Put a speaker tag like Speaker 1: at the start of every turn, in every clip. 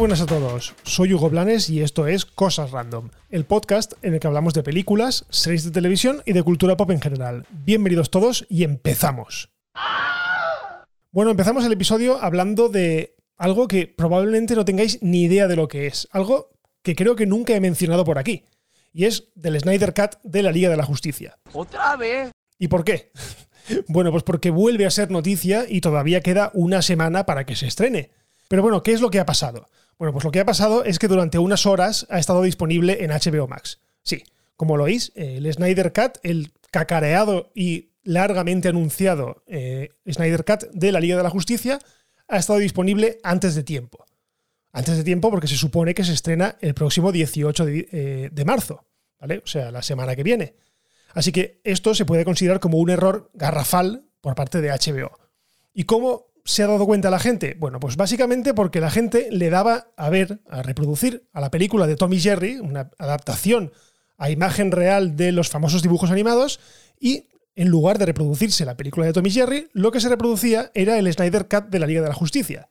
Speaker 1: buenas a todos, soy Hugo Blanes y esto es Cosas Random, el podcast en el que hablamos de películas, series de televisión y de cultura pop en general. Bienvenidos todos y empezamos. Bueno, empezamos el episodio hablando de algo que probablemente no tengáis ni idea de lo que es, algo que creo que nunca he mencionado por aquí, y es del Snyder Cut de la Liga de la Justicia.
Speaker 2: ¿Otra vez?
Speaker 1: ¿Y por qué? Bueno, pues porque vuelve a ser noticia y todavía queda una semana para que se estrene. Pero bueno, ¿qué es lo que ha pasado? Bueno, pues lo que ha pasado es que durante unas horas ha estado disponible en HBO Max. Sí, como lo oís, el Snyder Cut, el cacareado y largamente anunciado eh, Snyder Cut de la Liga de la Justicia, ha estado disponible antes de tiempo. Antes de tiempo porque se supone que se estrena el próximo 18 de, eh, de marzo, ¿vale? O sea, la semana que viene. Así que esto se puede considerar como un error garrafal por parte de HBO. ¿Y cómo se ha dado cuenta la gente? Bueno, pues básicamente porque la gente le daba a ver, a reproducir a la película de Tommy Jerry, una adaptación a imagen real de los famosos dibujos animados, y en lugar de reproducirse la película de Tommy Jerry, lo que se reproducía era el Snyder Cut de la Liga de la Justicia.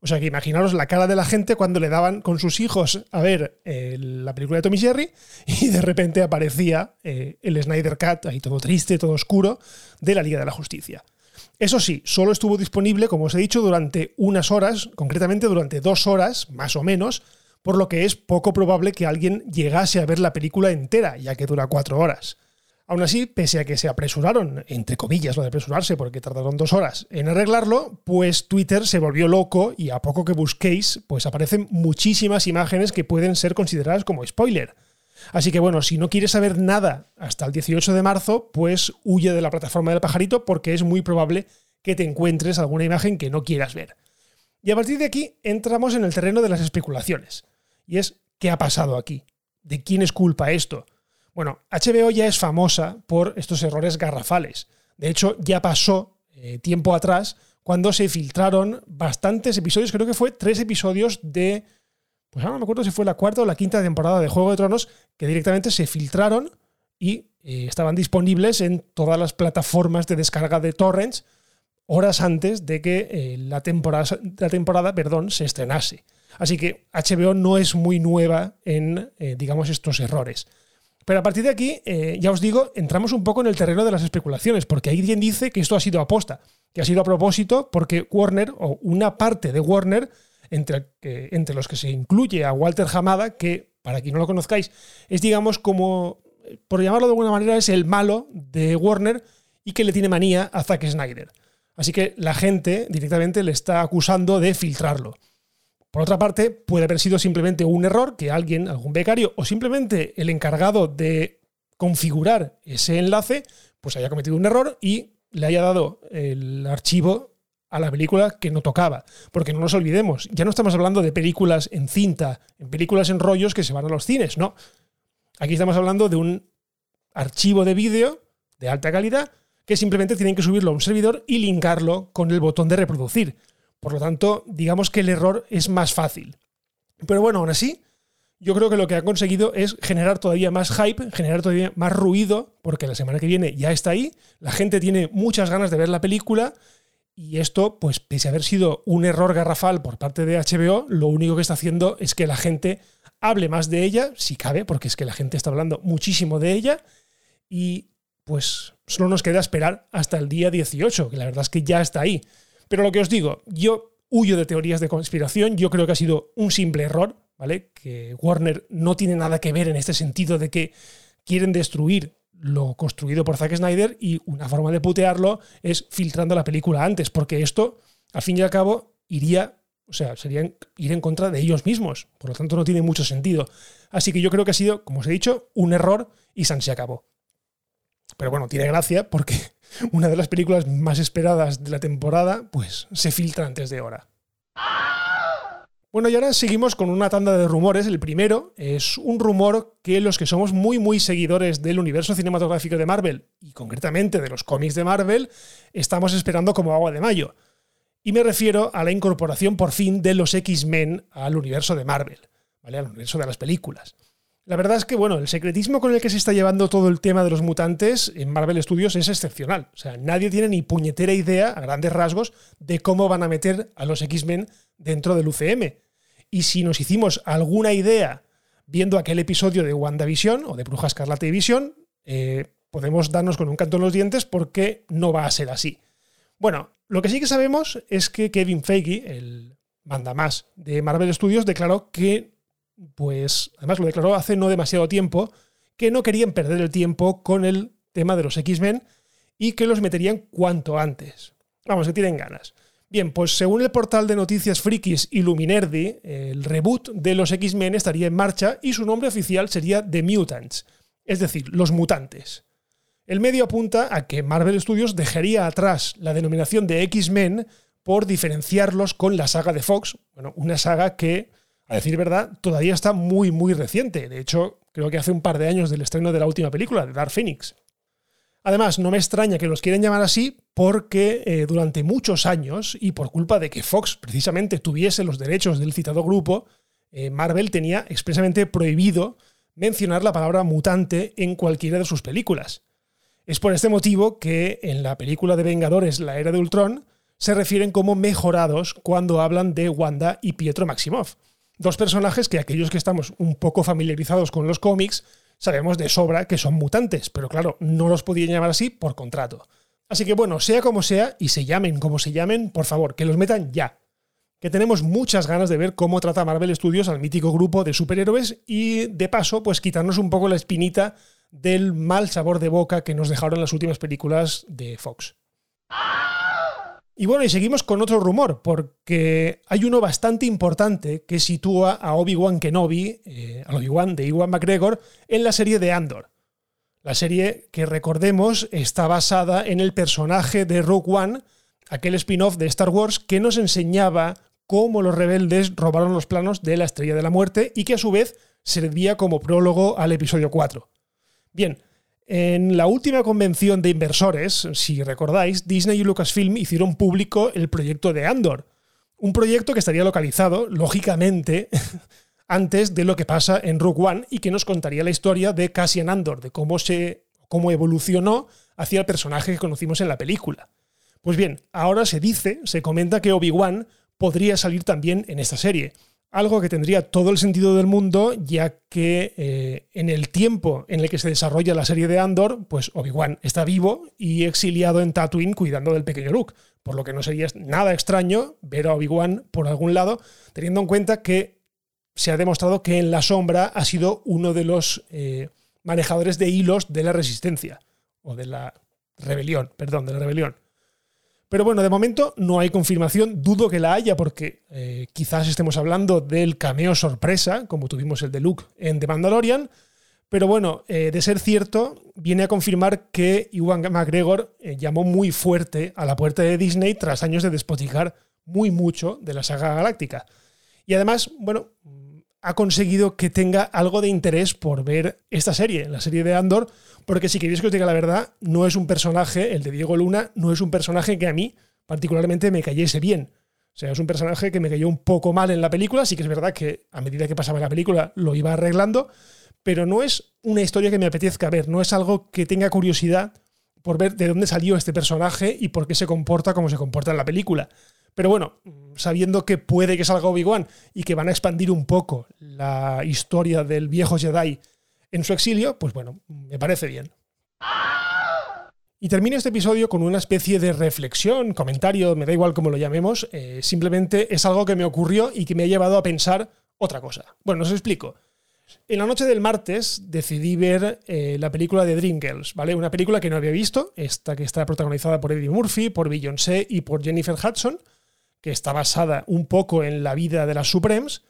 Speaker 1: O sea que imaginaros la cara de la gente cuando le daban con sus hijos a ver eh, la película de Tommy Jerry y de repente aparecía eh, el Snyder Cut, ahí todo triste, todo oscuro, de la Liga de la Justicia. Eso sí, solo estuvo disponible, como os he dicho, durante unas horas, concretamente durante dos horas, más o menos, por lo que es poco probable que alguien llegase a ver la película entera, ya que dura cuatro horas. Aún así, pese a que se apresuraron, entre comillas lo de apresurarse, porque tardaron dos horas en arreglarlo, pues Twitter se volvió loco y a poco que busquéis, pues aparecen muchísimas imágenes que pueden ser consideradas como spoiler. Así que bueno, si no quieres saber nada hasta el 18 de marzo, pues huye de la plataforma del pajarito porque es muy probable que te encuentres alguna imagen que no quieras ver. Y a partir de aquí entramos en el terreno de las especulaciones. Y es, ¿qué ha pasado aquí? ¿De quién es culpa esto? Bueno, HBO ya es famosa por estos errores garrafales. De hecho, ya pasó eh, tiempo atrás cuando se filtraron bastantes episodios, creo que fue tres episodios de pues ahora no me acuerdo si fue la cuarta o la quinta temporada de Juego de Tronos, que directamente se filtraron y eh, estaban disponibles en todas las plataformas de descarga de torrents horas antes de que eh, la, temporada, la temporada perdón, se estrenase. Así que HBO no es muy nueva en, eh, digamos, estos errores. Pero a partir de aquí, ya os digo, entramos un poco en el terreno de las especulaciones, porque hay quien dice que esto ha sido aposta, que ha sido a propósito porque Warner, o una parte de Warner, entre, los que se incluye a Walter Hamada, que, para quien no lo conozcáis, es, digamos, como, por llamarlo de alguna manera, es el malo de Warner y que le tiene manía a Zack Snyder. Así que la gente directamente le está acusando de filtrarlo. Por otra parte, puede haber sido simplemente un error que alguien, algún becario o simplemente el encargado de configurar ese enlace, pues haya cometido un error y le haya dado el archivo a la película que no tocaba. Porque no nos olvidemos, ya no estamos hablando de películas en cinta, en películas en rollos que se van a los cines, no. Aquí estamos hablando de un archivo de vídeo de alta calidad que simplemente tienen que subirlo a un servidor y linkarlo con el botón de reproducir. Por lo tanto, digamos que el error es más fácil. Pero bueno, aún así, yo creo que lo que ha conseguido es generar todavía más hype, generar todavía más ruido, porque la semana que viene ya está ahí, la gente tiene muchas ganas de ver la película y esto, pues pese a haber sido un error garrafal por parte de HBO, lo único que está haciendo es que la gente hable más de ella, si cabe, porque es que la gente está hablando muchísimo de ella. Y pues solo nos queda esperar hasta el día 18, que la verdad es que ya está ahí. Pero lo que os digo, yo huyo de teorías de conspiración, yo creo que ha sido un simple error, ¿vale? Que Warner no tiene nada que ver en este sentido de que quieren destruir lo construido por Zack Snyder y una forma de putearlo es filtrando la película antes, porque esto, al fin y al cabo, iría, o sea, sería ir en contra de ellos mismos. Por lo tanto, no tiene mucho sentido. Así que yo creo que ha sido, como os he dicho, un error y San se acabó. Pero bueno, tiene gracia porque una de las películas más esperadas de la temporada, pues se filtra antes de hora. Bueno, y ahora seguimos con una tanda de rumores. El primero es un rumor que los que somos muy, muy seguidores del universo cinematográfico de Marvel, y concretamente de los cómics de Marvel, estamos esperando como agua de mayo. Y me refiero a la incorporación por fin de los X-Men al universo de Marvel, ¿vale? Al universo de las películas. La verdad es que, bueno, el secretismo con el que se está llevando todo el tema de los mutantes en Marvel Studios es excepcional. O sea, nadie tiene ni puñetera idea, a grandes rasgos, de cómo van a meter a los X-Men dentro del UCM. y si nos hicimos alguna idea viendo aquel episodio de WandaVision o de Bruja Escarlata y eh, podemos darnos con un canto en los dientes porque no va a ser así. Bueno, lo que sí que sabemos es que Kevin Feige, el mandamás de Marvel Studios, declaró que, pues, además lo declaró hace no demasiado tiempo, que no querían perder el tiempo con el tema de los X-Men y que los meterían cuanto antes. Vamos, que tienen ganas. Bien, pues según el portal de noticias frikis Illuminerdi, el reboot de los X-Men estaría en marcha y su nombre oficial sería The Mutants, es decir, los mutantes. El medio apunta a que Marvel Studios dejaría atrás la denominación de X-Men por diferenciarlos con la saga de Fox, bueno, una saga que, a decir verdad, todavía está muy, muy reciente. De hecho, creo que hace un par de años del estreno de la última película, de Dark Phoenix. Además, no me extraña que los quieran llamar así porque eh, durante muchos años, y por culpa de que Fox precisamente tuviese los derechos del citado grupo, eh, Marvel tenía expresamente prohibido mencionar la palabra mutante en cualquiera de sus películas. Es por este motivo que en la película de Vengadores, La Era de Ultron, se refieren como mejorados cuando hablan de Wanda y Pietro Maximoff. Dos personajes que aquellos que estamos un poco familiarizados con los cómics sabemos de sobra que son mutantes, pero claro, no los podían llamar así por contrato. Así que bueno, sea como sea, y se llamen como se llamen, por favor, que los metan ya. Que tenemos muchas ganas de ver cómo trata Marvel Studios al mítico grupo de superhéroes y de paso, pues quitarnos un poco la espinita del mal sabor de boca que nos dejaron las últimas películas de Fox. Y bueno, y seguimos con otro rumor, porque hay uno bastante importante que sitúa a Obi-Wan Kenobi, eh, a Obi-Wan de Iwan McGregor, en la serie de Andor. La serie que recordemos está basada en el personaje de Rogue One, aquel spin-off de Star Wars que nos enseñaba cómo los rebeldes robaron los planos de la Estrella de la Muerte y que a su vez servía como prólogo al episodio 4. Bien, en la última convención de inversores, si recordáis, Disney y Lucasfilm hicieron público el proyecto de Andor. Un proyecto que estaría localizado, lógicamente, antes de lo que pasa en Rogue One y que nos contaría la historia de Cassian Andor, de cómo se cómo evolucionó hacia el personaje que conocimos en la película. Pues bien, ahora se dice, se comenta que Obi-Wan podría salir también en esta serie algo que tendría todo el sentido del mundo, ya que eh, en el tiempo en el que se desarrolla la serie de Andor, pues Obi-Wan está vivo y exiliado en Tatooine cuidando del pequeño Luke, por lo que no sería nada extraño ver a Obi-Wan por algún lado, teniendo en cuenta que se ha demostrado que en la sombra ha sido uno de los eh, manejadores de hilos de la resistencia, o de la rebelión, perdón, de la rebelión. Pero bueno, de momento no hay confirmación, dudo que la haya porque eh, quizás estemos hablando del cameo sorpresa, como tuvimos el de Luke en The Mandalorian, pero bueno, eh, de ser cierto, viene a confirmar que Iwan McGregor eh, llamó muy fuerte a la puerta de Disney tras años de despoticar muy mucho de la saga galáctica. Y además, bueno, ha conseguido que tenga algo de interés por ver esta serie, la serie de Andor, porque si queréis que os diga la verdad, no es un personaje, el de Diego Luna, no es un personaje que a mí particularmente me cayese bien. O sea, es un personaje que me cayó un poco mal en la película, sí que es verdad que a medida que pasaba la película lo iba arreglando, pero no es una historia que me apetezca ver, no es algo que tenga curiosidad por ver de dónde salió este personaje y por qué se comporta como se comporta en la película. Pero bueno, sabiendo que puede que salga Obi-Wan y que van a expandir un poco la historia del viejo Jedi en su exilio, pues bueno, me parece bien. Y termino este episodio con una especie de reflexión, comentario, me da igual cómo lo llamemos, eh, simplemente es algo que me ocurrió y que me ha llevado a pensar otra cosa. Bueno, os explico. En la noche del martes decidí ver eh, la película de Dreamgirls, ¿vale? Una película que no había visto, esta que está protagonizada por Eddie Murphy, por Beyoncé y por Jennifer Hudson que está basada un poco en la vida de las Supremes.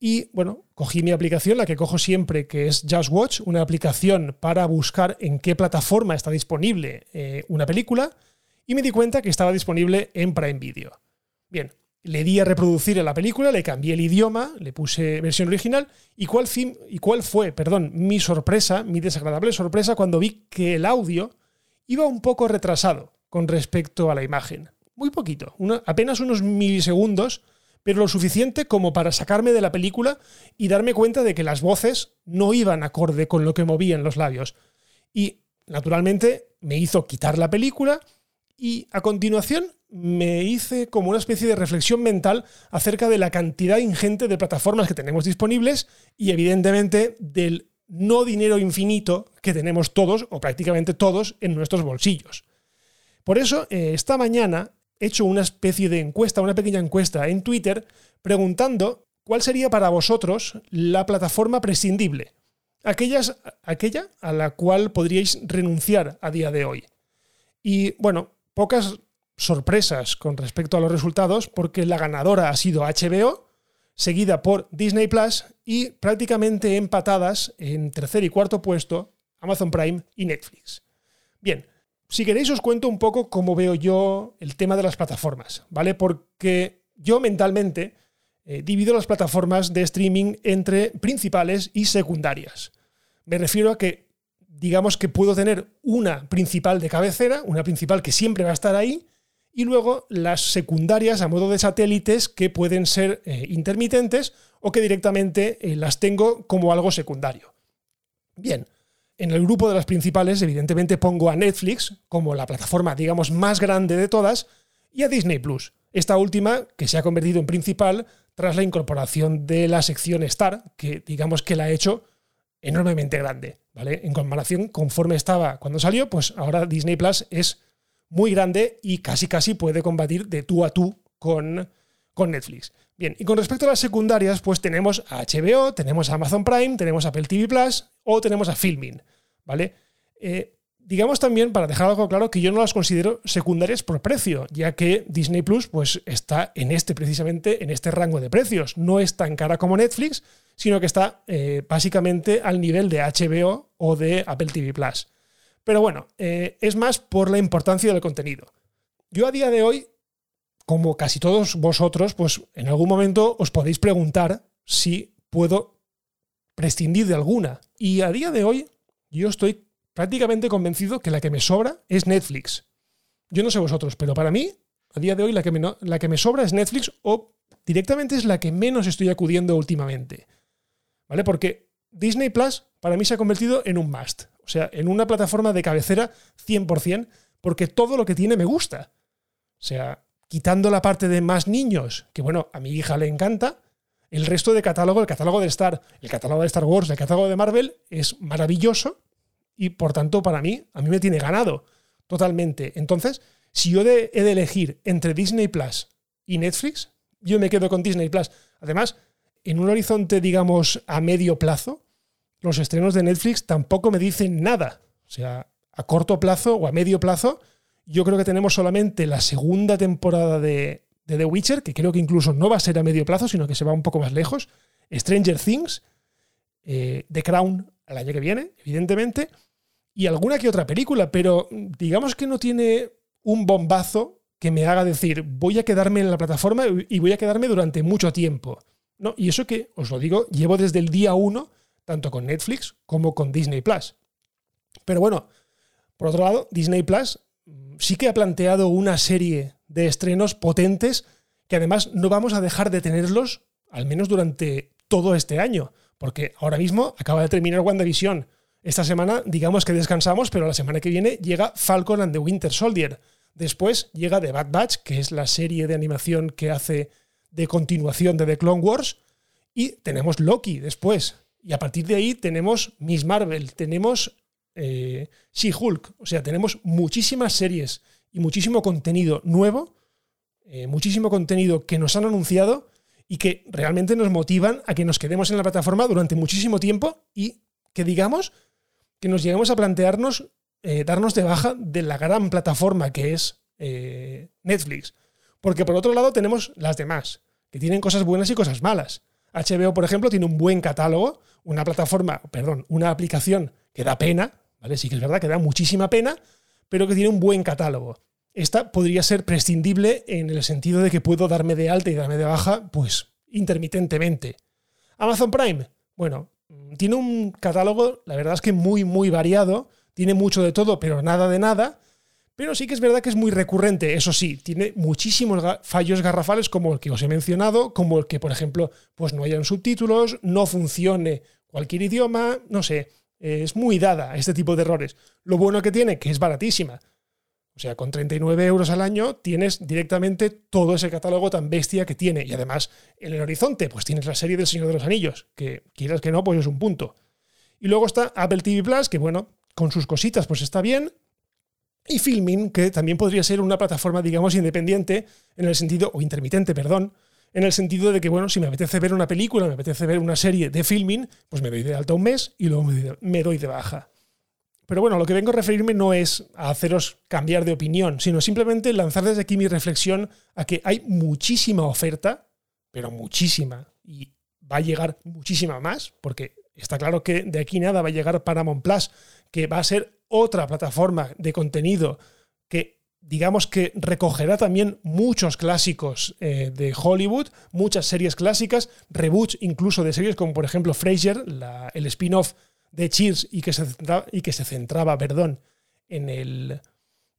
Speaker 1: Y bueno, cogí mi aplicación, la que cojo siempre, que es Just Watch, una aplicación para buscar en qué plataforma está disponible eh, una película, y me di cuenta que estaba disponible en Prime Video. Bien, le di a reproducir en la película, le cambié el idioma, le puse versión original, y cuál, y cuál fue, perdón, mi sorpresa, mi desagradable sorpresa cuando vi que el audio iba un poco retrasado con respecto a la imagen muy poquito, apenas unos milisegundos, pero lo suficiente como para sacarme de la película y darme cuenta de que las voces no iban acorde con lo que movían los labios. Y, naturalmente, me hizo quitar la película y a continuación me hice como una especie de reflexión mental acerca de la cantidad ingente de plataformas que tenemos disponibles y evidentemente del no dinero infinito que tenemos todos o prácticamente todos en nuestros bolsillos. Por eso, eh, esta mañana hecho una especie de encuesta, una pequeña encuesta en Twitter, preguntando cuál sería para vosotros la plataforma prescindible, aquellas, aquella a la cual podríais renunciar a día de hoy. Y bueno, pocas sorpresas con respecto a los resultados, porque la ganadora ha sido HBO, seguida por Disney Plus y prácticamente empatadas en tercer y cuarto puesto Amazon Prime y Netflix. Bien, si queréis os cuento un poco cómo veo yo el tema de las plataformas, ¿vale? Porque yo mentalmente eh, divido las plataformas de streaming entre principales y secundarias. Me refiero a que digamos que puedo tener una principal de cabecera, una principal que siempre va a estar ahí, y luego las secundarias a modo de satélites que pueden ser eh, intermitentes o que directamente eh, las tengo como algo secundario. Bien, en el grupo de las principales evidentemente pongo a Netflix como la plataforma digamos más grande de todas y a Disney Plus, esta última que se ha convertido en principal tras la incorporación de la sección Star, que digamos que la ha hecho enormemente grande, ¿vale? En comparación conforme estaba cuando salió, pues ahora Disney Plus es muy grande y casi casi puede combatir de tú a tú con, con Netflix. Bien, y con respecto a las secundarias, pues tenemos a HBO, tenemos a Amazon Prime, tenemos a Apple TV Plus o tenemos a Filmin, ¿vale? Eh, digamos también, para dejar algo claro, que yo no las considero secundarias por precio, ya que Disney Plus pues, está en este, precisamente, en este rango de precios. No es tan cara como Netflix, sino que está eh, básicamente al nivel de HBO o de Apple TV Plus. Pero bueno, eh, es más por la importancia del contenido. Yo a día de hoy, como casi todos vosotros, pues en algún momento os podéis preguntar si puedo prescindir de alguna. Y a día de hoy, yo estoy prácticamente convencido que la que me sobra es Netflix. Yo no sé vosotros, pero para mí, a día de hoy, la que me, la que me sobra es Netflix o directamente es la que menos estoy acudiendo últimamente. ¿Vale? Porque Disney Plus para mí se ha convertido en un must. O sea, en una plataforma de cabecera 100%, porque todo lo que tiene me gusta. O sea, quitando la parte de más niños, que bueno, a mi hija le encanta, el resto de catálogo, el catálogo de Star, el catálogo de Star Wars, el catálogo de Marvel, es maravilloso y por tanto para mí, a mí me tiene ganado totalmente. Entonces, si yo he de elegir entre Disney Plus y Netflix, yo me quedo con Disney Plus. Además, en un horizonte, digamos, a medio plazo, los estrenos de Netflix tampoco me dicen nada. O sea, a corto plazo o a medio plazo, yo creo que tenemos solamente la segunda temporada de, The Witcher, que creo que incluso no va a ser a medio plazo, sino que se va un poco más lejos. Stranger Things, eh, The Crown al año que viene, evidentemente, y alguna que otra película, pero digamos que no tiene un bombazo que me haga decir voy a quedarme en la plataforma y voy a quedarme durante mucho tiempo. No, y eso que, os lo digo, llevo desde el día uno tanto con Netflix como con Disney Plus. Pero bueno, por otro lado, Disney Plus sí que ha planteado una serie de estrenos potentes que además no vamos a dejar de tenerlos, al menos durante todo este año, porque ahora mismo acaba de terminar WandaVision. Esta semana, digamos que descansamos, pero la semana que viene llega Falcon and the Winter Soldier. Después llega The Bad Batch, que es la serie de animación que hace de continuación de The Clone Wars. Y tenemos Loki después. Y a partir de ahí tenemos Miss Marvel, tenemos eh, She-Hulk, o sea, tenemos muchísimas series y muchísimo contenido nuevo, eh, muchísimo contenido que nos han anunciado y que realmente nos motivan a que nos quedemos en la plataforma durante muchísimo tiempo y que digamos que nos lleguemos a plantearnos eh, darnos de baja de la gran plataforma que es Netflix. Porque por otro lado tenemos las demás, que tienen cosas buenas y cosas malas. HBO, por ejemplo, tiene un buen catálogo, una plataforma, perdón, una aplicación que da pena, ¿vale? Sí que es verdad que da muchísima pena, pero que tiene un buen catálogo. Esta podría ser prescindible en el sentido de que puedo darme de alta y darme de baja, pues, intermitentemente. Amazon Prime, bueno, tiene un catálogo, la verdad es que muy, muy variado, tiene mucho de todo, pero nada de nada, pero sí que es verdad que es muy recurrente, eso sí, tiene muchísimos fallos garrafales como el que os he mencionado, como el que, por ejemplo, pues no hayan subtítulos, no funcione cualquier idioma, no sé, es muy dada a este tipo de errores. Lo bueno que tiene, que es baratísima. O sea, con 39 euros al año tienes directamente todo ese catálogo tan bestia que tiene. Y además, en el horizonte, pues tienes la serie del Señor de los Anillos, que quieras que no, pues es un punto. Y luego está Apple TV Plus, que bueno, con sus cositas, pues está bien. Y Filming, que también podría ser una plataforma, digamos, independiente, en el sentido, o intermitente, perdón, en el sentido de que, bueno, si me apetece ver una película, me apetece ver una serie de Filming, pues me doy de alta un mes y luego me doy de baja. Pero bueno, lo que vengo a referirme no es a haceros cambiar de opinión, sino simplemente lanzar desde aquí mi reflexión a que hay muchísima oferta, pero muchísima, y va a llegar muchísima más, porque está claro que de aquí nada va a llegar Paramount Plus, que va a ser otra plataforma de contenido digamos que recogerá también muchos clásicos eh, de Hollywood, muchas series clásicas, reboots incluso de series como por ejemplo Frasier, el spin-off de Cheers y que se centraba, perdón, en, el,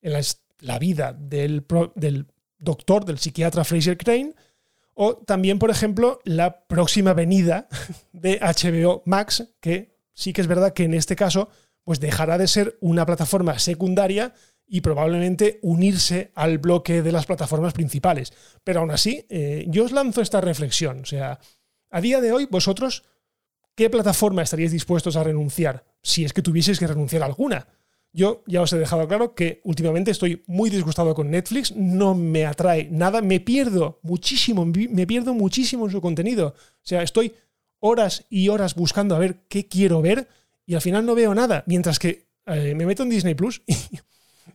Speaker 1: en la, vida del, del, doctor, del psiquiatra Fraser Crane, o también, por ejemplo, la próxima venida de HBO Max, que sí que es verdad que en este caso pues dejará de ser una plataforma secundaria y probablemente unirse al bloque de las plataformas principales. Pero aún así, eh, yo os lanzo esta reflexión. O sea, a día de hoy, vosotros ¿qué plataforma estaríais dispuestos a renunciar si es que tuvieseis que renunciar a alguna? Yo ya os he dejado claro que últimamente estoy muy disgustado con Netflix, no me atrae nada, me pierdo muchísimo, me pierdo muchísimo en su contenido. O sea, estoy horas y horas buscando a ver qué quiero ver y al final no veo nada, mientras que eh, me meto en Disney Plus y,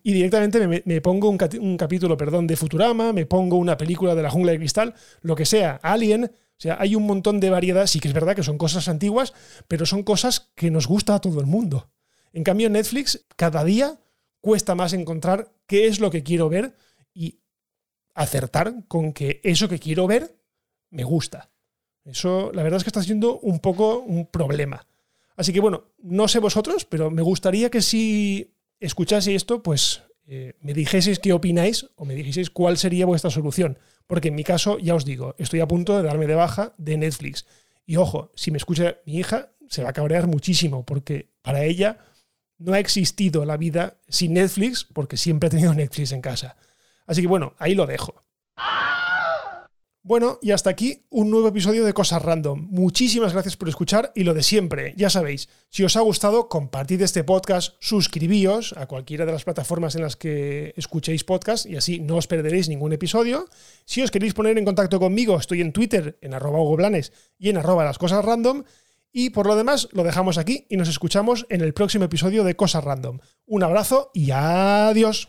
Speaker 1: directamente me, pongo un, capítulo perdón, de Futurama, me pongo una película de la jungla de cristal, lo que sea, Alien, o sea, hay un montón de variedad, sí que es verdad que son cosas antiguas, pero son cosas que nos gusta a todo el mundo. En cambio, Netflix, cada día cuesta más encontrar qué es lo que quiero ver y acertar con que eso que quiero ver me gusta. Eso, la verdad es que está siendo un poco un problema. Así que bueno, no sé vosotros, pero me gustaría que si escuchaseis esto, pues eh, me dijeseis qué opináis o me dijeseis cuál sería vuestra solución. Porque en mi caso, ya os digo, estoy a punto de darme de baja de Netflix. Y ojo, si me escucha mi hija, se va a cabrear muchísimo, porque para ella no ha existido la vida sin Netflix, porque siempre ha tenido Netflix en casa. Así que bueno, ahí lo dejo. Bueno, y hasta aquí un nuevo episodio de Cosas Random. Muchísimas gracias por escuchar y lo de siempre, ya sabéis, si os ha gustado, compartid este podcast, suscribíos a cualquiera de las plataformas en las que escuchéis podcast y así no os perderéis ningún episodio. Si os queréis poner en contacto conmigo, estoy en Twitter, en arroba Blanes y en arroba las cosas random. Y por lo demás, lo dejamos aquí y nos escuchamos en el próximo episodio de Cosas Random. Un abrazo y adiós.